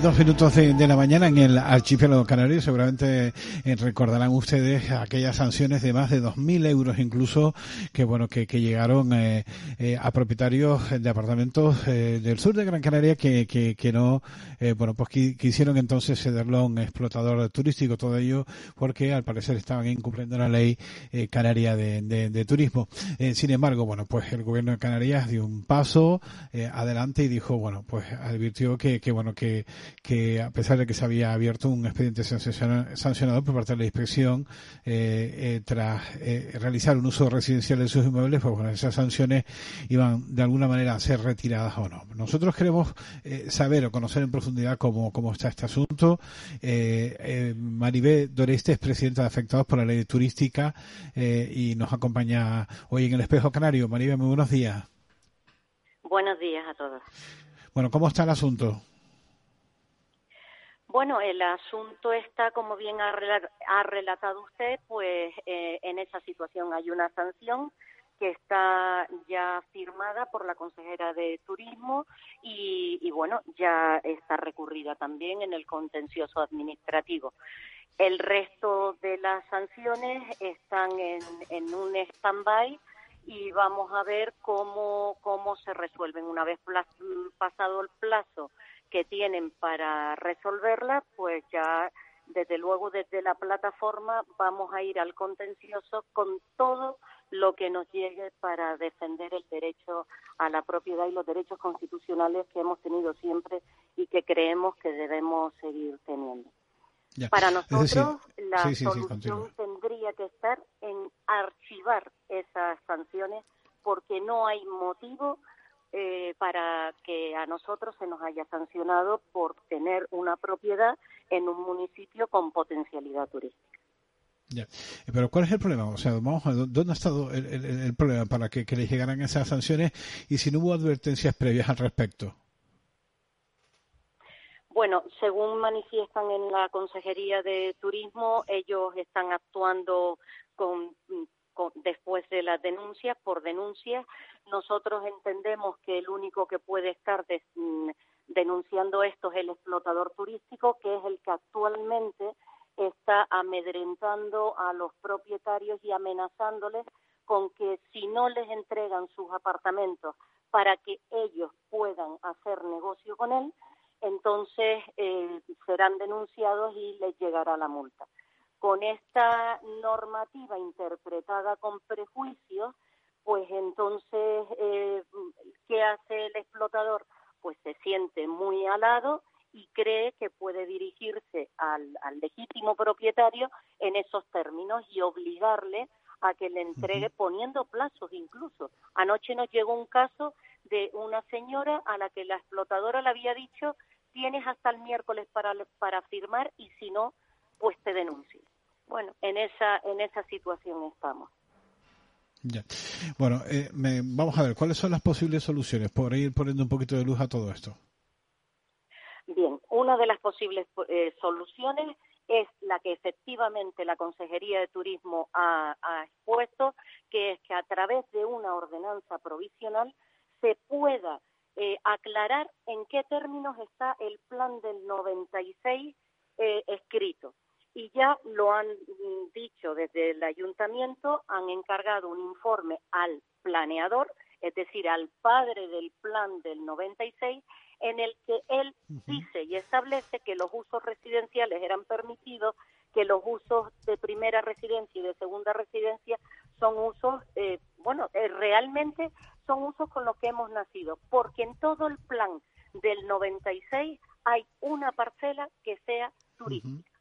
dos minutos de, la mañana en el archipiélago canario. Seguramente eh, recordarán ustedes aquellas sanciones de más de 2.000 euros incluso que bueno que, llegaron eh, eh, a propietarios de apartamentos del sur de Gran Canaria que, que, no bueno pues quisieron entonces cederlo a un explotador turístico. Todo ello porque al parecer estaban incumpliendo la ley canaria de, de turismo. sin embargo, bueno pues el gobierno de Canarias dio un paso adelante y dijo bueno pues advirtió que, que bueno que que a pesar de que se había abierto un expediente sancionado por parte de la inspección eh, eh, tras eh, realizar un uso residencial de sus inmuebles, pues bueno, esas sanciones iban de alguna manera a ser retiradas o no. Nosotros queremos saber o conocer en profundidad cómo, cómo está este asunto. Maribé Doreste es presidenta de Afectados por la Ley Turística y nos acompaña hoy en el Espejo Canario. Maribé, muy buenos días. Buenos días a todos. Bueno, ¿cómo está el asunto? Bueno, el asunto está, como bien ha, relatado usted, pues eh, en esa situación hay una sanción que está ya firmada por la consejera de Turismo y, bueno, ya está recurrida también en el contencioso administrativo. El resto de las sanciones están en, en un stand-by y vamos a ver cómo, cómo se resuelven. Una vez pasado el plazo que tienen para resolverla, pues ya desde luego desde la plataforma vamos a ir al contencioso con todo lo que nos llegue para defender el derecho a la propiedad y los derechos constitucionales que hemos tenido siempre y que creemos que debemos seguir teniendo. Para nosotros la solución tendría que estar en archivar esas sanciones porque no hay motivo eh, para que a nosotros se nos haya sancionado por tener una propiedad en un municipio con potencialidad turística. Ya. Pero ¿cuál es el problema? O sea, vamos a ¿dónde ha estado el, problema para que, que, les llegaran esas sanciones y si no hubo advertencias previas al respecto? Bueno, según manifiestan en la Consejería de Turismo, ellos están actuando con después de las denuncias, por denuncias. Nosotros entendemos que el único que puede estar mm, denunciando esto es el explotador turístico, que es el que actualmente está amedrentando a los propietarios y amenazándoles con que si no les entregan sus apartamentos para que ellos puedan hacer negocio con él, entonces eh, serán denunciados y les llegará la multa con esta normativa interpretada con prejuicios, pues entonces, eh, ¿qué hace el explotador? Pues se siente muy alado y cree que puede dirigirse al, legítimo propietario en esos términos y obligarle a que le entregue poniendo plazos incluso. Anoche nos llegó un caso de una señora a la que la explotadora le había dicho tienes hasta el miércoles para, para firmar y si no, pues te denuncio bueno, en esa, en esa situación estamos. Ya. Bueno, eh, vamos a ver, ¿cuáles son las posibles soluciones? Por ir poniendo un poquito de luz a todo esto. Bien, una de las posibles eh, soluciones es la que efectivamente la Consejería de Turismo ha, expuesto, que es que a través de una ordenanza provisional se pueda eh, aclarar en qué términos está el plan del 96 eh, escrito y ya lo han dicho desde el ayuntamiento, han encargado un informe al planeador, es decir, al padre del plan del 96, en el que él dice y establece que los usos residenciales eran permitidos, que los usos de primera residencia y de segunda residencia son usos, eh, bueno, eh, realmente son usos con los que hemos nacido, porque en todo el plan del 96 hay una parcela que sea turística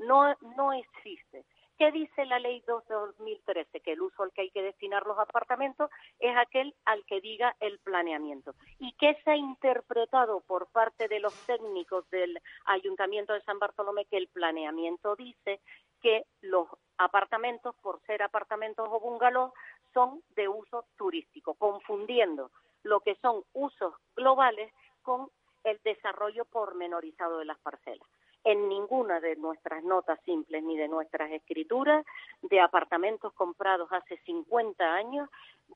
no, no existe. ¿Qué dice la ley 2 de 2013? Que el uso al que hay que destinar los apartamentos es aquel al que diga el planeamiento. ¿Y qué se ha interpretado por parte de los técnicos del Ayuntamiento de San Bartolomé? Que el planeamiento dice que los apartamentos, por ser apartamentos o bungalows, son de uso turístico, confundiendo lo que son usos globales con el desarrollo pormenorizado de las parcelas en ninguna de nuestras notas simples ni de nuestras escrituras de apartamentos comprados hace 50 años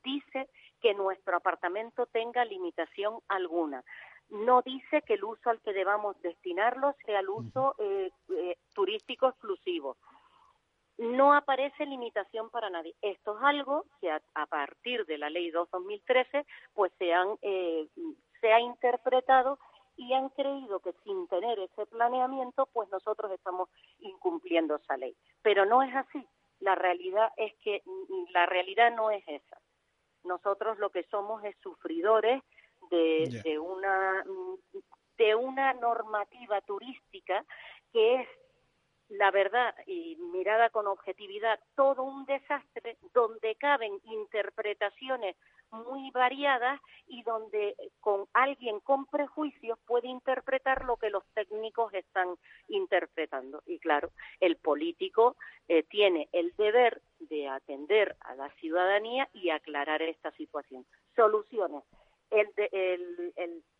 dice que nuestro apartamento tenga limitación alguna. No dice que el uso al que debamos destinarlo sea el uso eh, eh, turístico exclusivo. No aparece limitación para nadie. Esto es algo que a, partir de la ley 2-2013 pues se, eh, se ha interpretado y han creído que sin tener ese planeamiento, pues nosotros estamos incumpliendo esa ley. Pero no es así. La realidad es que la realidad no es esa. Nosotros lo que somos es sufridores de, de una de una normativa turística que es la verdad y mirada con objetividad, todo un desastre donde caben interpretaciones muy variadas y donde con alguien con prejuicios puede interpretar lo que los técnicos están interpretando. Y claro, el político eh, tiene el deber de atender a la ciudadanía y aclarar esta situación. Soluciones.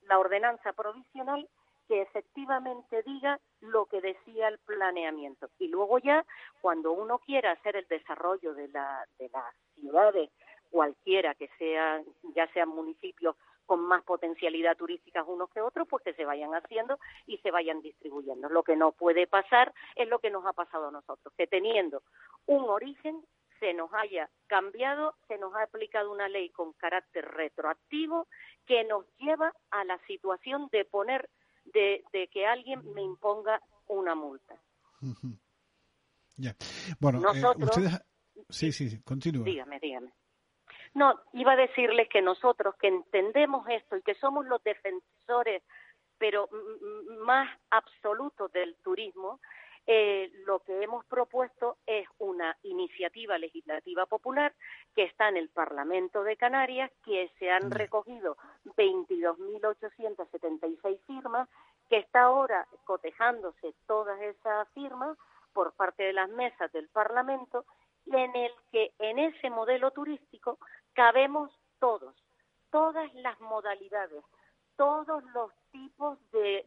la ordenanza provisional que efectivamente diga lo que decía el planeamiento. Y luego ya, cuando uno quiera hacer el desarrollo de, la, de las ciudades, cualquiera que sean, ya sean municipios con más potencialidad turística unos que otros, pues que se vayan haciendo y se vayan distribuyendo. Lo que no puede pasar es lo que nos ha pasado a nosotros, que teniendo un origen se nos haya cambiado, se nos ha aplicado una ley con carácter retroactivo que nos lleva a la situación de poner de, que alguien me imponga una multa. Ya. Bueno, eh, ustedes... Sí, sí, sí, continúa. Dígame, dígame. No, iba a decirles que nosotros que entendemos esto y que somos los defensores, pero más absolutos del turismo, eh, lo que hemos propuesto es una iniciativa legislativa popular que está en el Parlamento de Canarias, que se han recogido 22.876 firmas, que está ahora cotejándose todas esas firmas por parte de las mesas del Parlamento, y en el que en ese modelo turístico cabemos todos, todas las modalidades, todos los tipos de,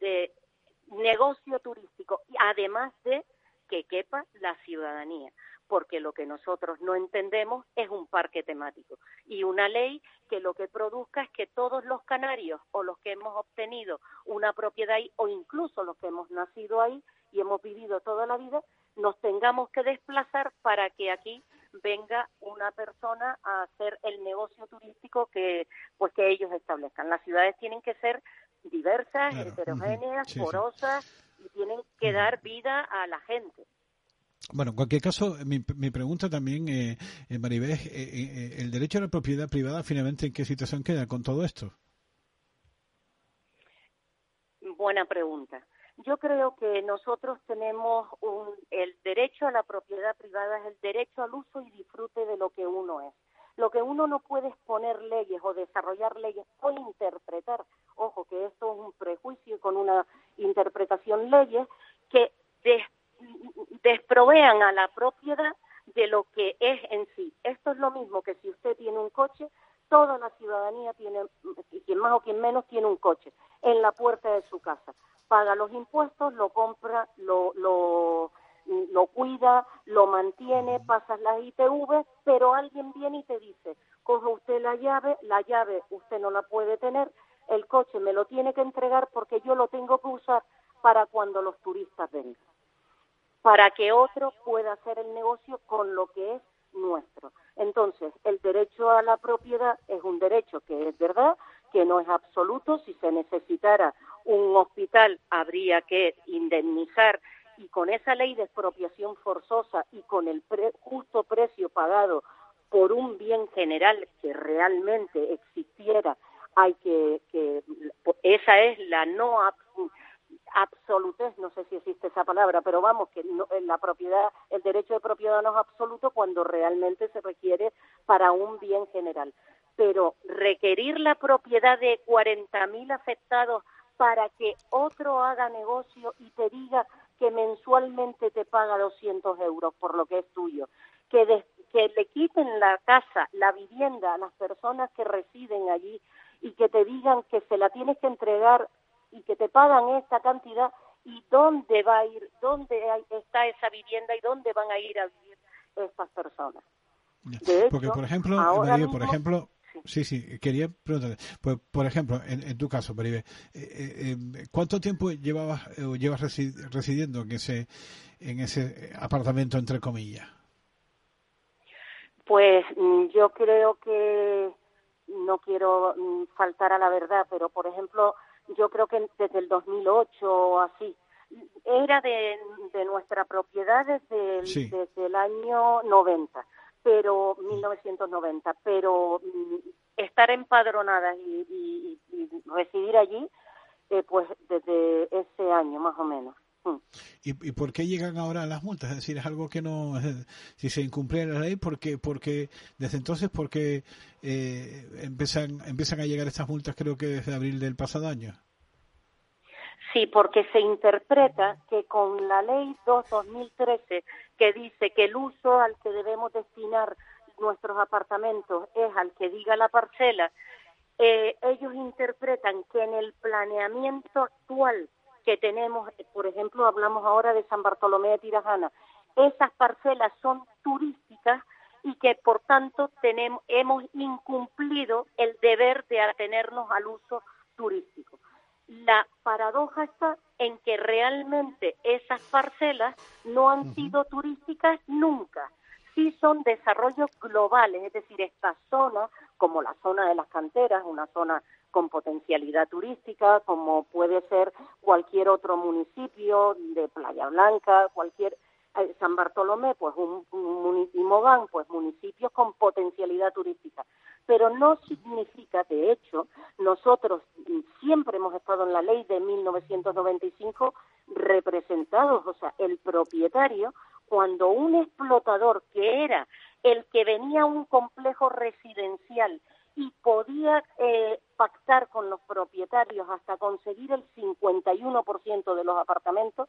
de negocio turístico, además de que quepa la ciudadanía, porque lo que nosotros no entendemos es un parque temático y una ley que lo que produzca es que todos los canarios o los que hemos obtenido una propiedad ahí o incluso los que hemos nacido ahí y hemos vivido toda la vida, nos tengamos que desplazar para que aquí venga una persona a hacer el negocio turístico que pues que ellos establezcan. Las ciudades tienen que ser diversas, heterogéneas, porosas y tienen que dar vida a la gente. Bueno, en cualquier caso, mi, mi pregunta también, eh, eh Maribel, eh, eh, ¿el derecho a la propiedad privada finalmente en qué situación queda con todo esto? Buena pregunta. Yo creo que nosotros tenemos un, el derecho a la propiedad privada, es el derecho al uso y disfrute de lo que uno es. Lo que uno no puede es poner leyes o desarrollar leyes o interpretar, ojo que esto es un prejuicio con una interpretación leyes que desprovean a la propiedad de lo que es en sí. Esto es lo mismo que si usted tiene un coche, toda la ciudadanía tiene, quien más o quien menos tiene un coche en la puerta de su casa. Paga los impuestos, lo compra, lo, lo lo cuida, lo mantiene, pasas las ITV, pero alguien viene y te dice, coja usted la llave, la llave usted no la puede tener, el coche me lo tiene que entregar porque yo lo tengo que usar para cuando los turistas vengan, para que otro pueda hacer el negocio con lo que es nuestro. Entonces, el derecho a la propiedad es un derecho que es verdad, que no es absoluto. Si se necesitara un hospital, habría que indemnizar y con esa ley de expropiación forzosa y con el justo precio pagado por un bien general que realmente existiera, hay que, que esa es la no absolutez, no sé si existe esa palabra, pero vamos, que la propiedad, el derecho de propiedad no es absoluto cuando realmente se requiere para un bien general. Pero requerir la propiedad de 40.000 afectados para que otro haga negocio y te diga que mensualmente te paga 200 euros por lo que es tuyo, que, que le quiten la casa, la vivienda a las personas que residen allí y que te digan que se la tienes que entregar y que te pagan esta cantidad y dónde va a ir, dónde está esa vivienda y dónde van a ir a vivir estas personas. Porque, por ejemplo, por ejemplo, sí. sí, quería preguntarte, pues, por ejemplo, en, tu caso, Peribe, eh, eh, eh, ¿cuánto tiempo llevabas o llevas residiendo en ese, en ese apartamento, entre comillas? Pues mm, yo creo que no quiero mm, faltar a la verdad, pero por ejemplo, yo creo que desde el 2008 o así. Era de, de nuestra propiedad desde el, desde el año 90, pero 1990, pero mm, estar empadronada y, residir allí, eh, pues desde ese año más o menos. Mm. ¿Y, ¿Y, por qué llegan ahora las multas? Es decir, es algo que no, si se incumple la ley, porque, porque desde entonces, porque eh, empiezan, empiezan a llegar estas multas, creo que desde abril del pasado año. Sí, porque se interpreta que con la ley 2-2013, que dice que el uso al que debemos destinar nuestros apartamentos es al que diga la parcela, eh, ellos interpretan que en el planeamiento actual que tenemos, por ejemplo, hablamos ahora de San Bartolomé de Tirajana, esas parcelas son turísticas y que por tanto tenemos, hemos incumplido el deber de atenernos al uso turístico. La paradoja está en que realmente esas parcelas no han sido turísticas nunca. Sí son desarrollos globales, es decir, esta zona, como la zona de las canteras, una zona con potencialidad turística, como puede ser cualquier otro municipio de Playa Blanca, cualquier San Bartolomé, pues un, municipio, Mogán, pues municipios con potencialidad turística. Pero no significa, de hecho, nosotros siempre hemos estado en la ley de 1995 representados, o sea, el propietario, cuando un explotador que era el que venía a un complejo residencial y podía eh, pactar con los propietarios hasta conseguir el 51% de los apartamentos,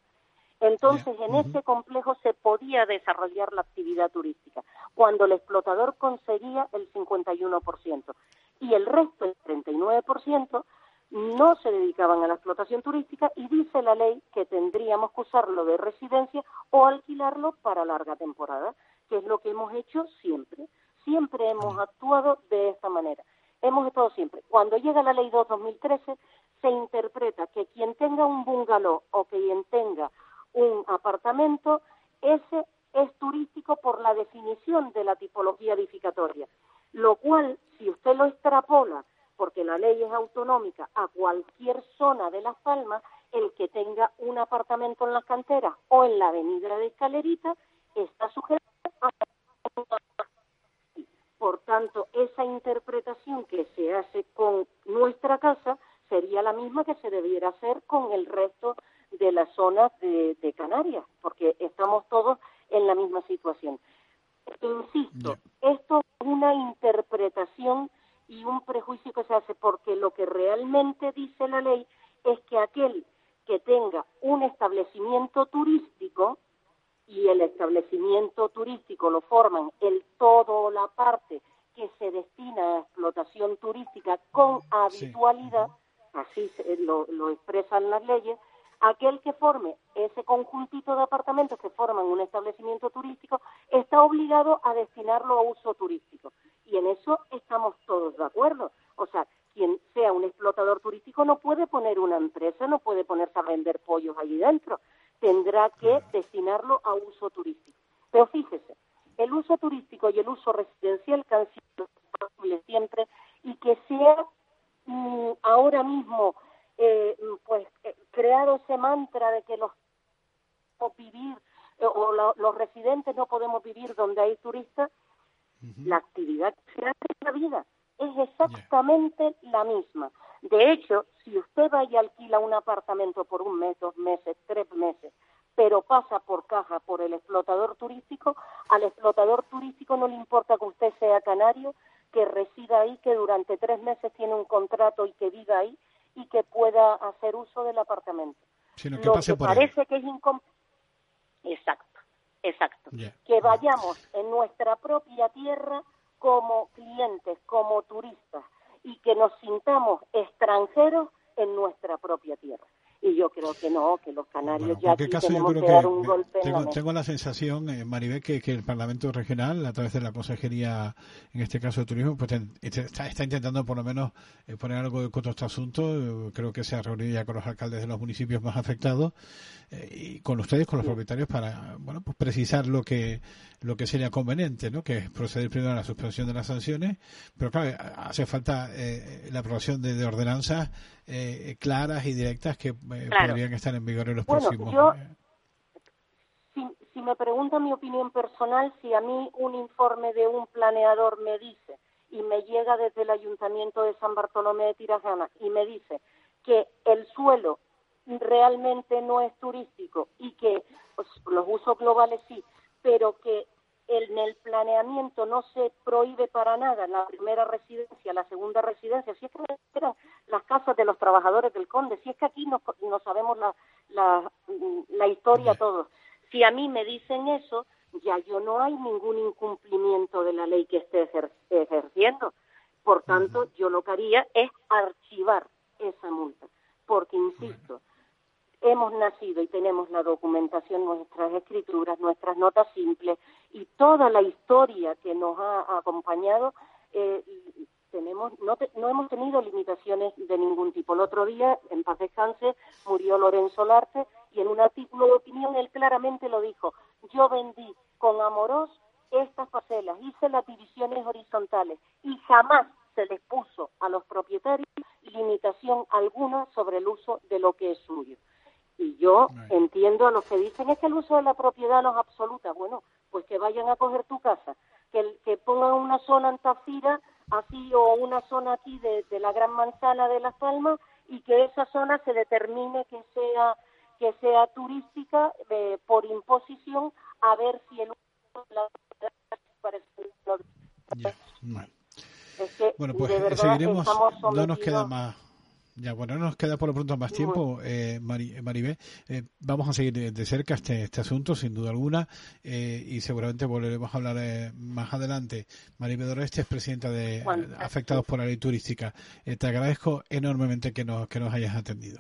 entonces en ese complejo se podía desarrollar la actividad turística, cuando el explotador conseguía el 51%. Y el resto, el 39%, no se dedicaban a la explotación turística y dice la ley que tendríamos que usarlo de residencia o alquilarlo para larga temporada, que es lo que hemos hecho siempre. Siempre hemos actuado de esta manera. Hemos estado siempre. Cuando llega la ley 2-2013, se interpreta que quien tenga un bungalow o quien tenga un apartamento, ese es turístico por la definición de la tipología edificatoria. Lo cual, si usted lo extrapola, porque la ley es autonómica, a cualquier zona de Las Palmas, el que tenga un apartamento en las canteras o en la avenida de Escalerita está sujeto a por tanto, esa interpretación que se hace con nuestra casa sería la misma que se debiera hacer con el resto de las zonas de, Canarias, porque estamos todos en la misma situación. Insisto, esto es una interpretación y un prejuicio que se hace porque lo que realmente dice la ley es que aquel que tenga un establecimiento turístico y el establecimiento turístico lo forman el todo o la parte que se destina a explotación turística con habitualidad, así lo, lo expresan las leyes, aquel que forme ese conjuntito de apartamentos que forman un establecimiento turístico está obligado a destinarlo a uso turístico. Y en eso estamos todos de acuerdo. O sea, quien sea un explotador turístico no puede poner una empresa, no puede ponerse a vender pollos allí dentro tendrá que destinarlo a uso turístico. Pero fíjese, el uso turístico y el uso residencial que han sido siempre y que se ha mm, ahora mismo creado ese mantra de que los vivir eh, o los residentes no podemos vivir donde hay turistas, la actividad que se hace en la vida es exactamente la misma. De hecho, si usted va y alquila un apartamento por un mes, dos meses, tres meses, pero pasa por caja por el explotador turístico, al explotador turístico no le importa que usted sea canario, que resida ahí, que durante tres meses tiene un contrato y que viva ahí y que pueda hacer uso del apartamento. Sino que Lo que parece que es Exacto, exacto. Que vayamos en nuestra propia tierra como clientes, como turistas y que nos sintamos extranjeros en nuestra propia tierra y yo creo que no, que los canarios ya aquí tenemos que, dar un golpe tengo, en la tengo la sensación, eh, Maribel, que, que, el Parlamento Regional, a través de la Consejería, en este caso de Turismo, pues está, está, intentando por lo menos eh, poner algo de coto a este asunto. Eh, creo que se ha reunido ya con los alcaldes de los municipios más afectados eh, y con ustedes, con los propietarios, para bueno pues precisar lo que lo que sería conveniente, ¿no? que es proceder primero a la suspensión de las sanciones, pero claro, hace falta la aprobación de, de ordenanzas eh, claras y directas que eh, podrían estar en vigor en los próximos yo, si, si me pregunta mi opinión personal, si a mí un informe de un planeador me dice y me llega desde el Ayuntamiento de San Bartolomé de Tirajana y me dice que el suelo realmente no es turístico y que pues, los usos globales sí, pero que en el planeamiento no se prohíbe para nada la primera residencia, la segunda residencia, si es que eran las casas de los trabajadores del conde, si es que aquí no, no sabemos la, la, la historia todos. Si a mí me dicen eso, ya yo no hay ningún incumplimiento de la ley que esté ejerciendo. Por tanto, yo lo que haría es archivar esa multa, porque, insisto, hemos nacido y tenemos la documentación, nuestras escrituras, nuestras notas simples y toda la historia que nos ha acompañado, eh, tenemos, no, no hemos tenido limitaciones de ningún tipo. El otro día, en paz descanse, murió Lorenzo Larte y en un artículo de opinión él claramente lo dijo. Yo vendí con Amorós estas parcelas, hice las divisiones horizontales y jamás se les puso a los propietarios limitación alguna sobre el uso de lo que es suyo. Y yo entiendo a los que dicen es que el uso de la propiedad no es absoluta. Bueno, pues que vayan a coger tu casa, que, que pongan una zona en Tafira, así, o una zona aquí de, la Gran Manzana de Las Palmas, y que esa zona se determine que sea que sea turística eh, por imposición, a ver si el de la parece bueno, pues seguiremos, no nos queda más ya, bueno, no nos queda por lo pronto más tiempo, eh, Maribé. Eh, vamos a seguir de, cerca este, este asunto, sin duda alguna, eh, y seguramente volveremos a hablar eh, más adelante. Maribé Doreste es presidenta de Afectados por la Ley Turística. te agradezco enormemente que nos, que nos hayas atendido.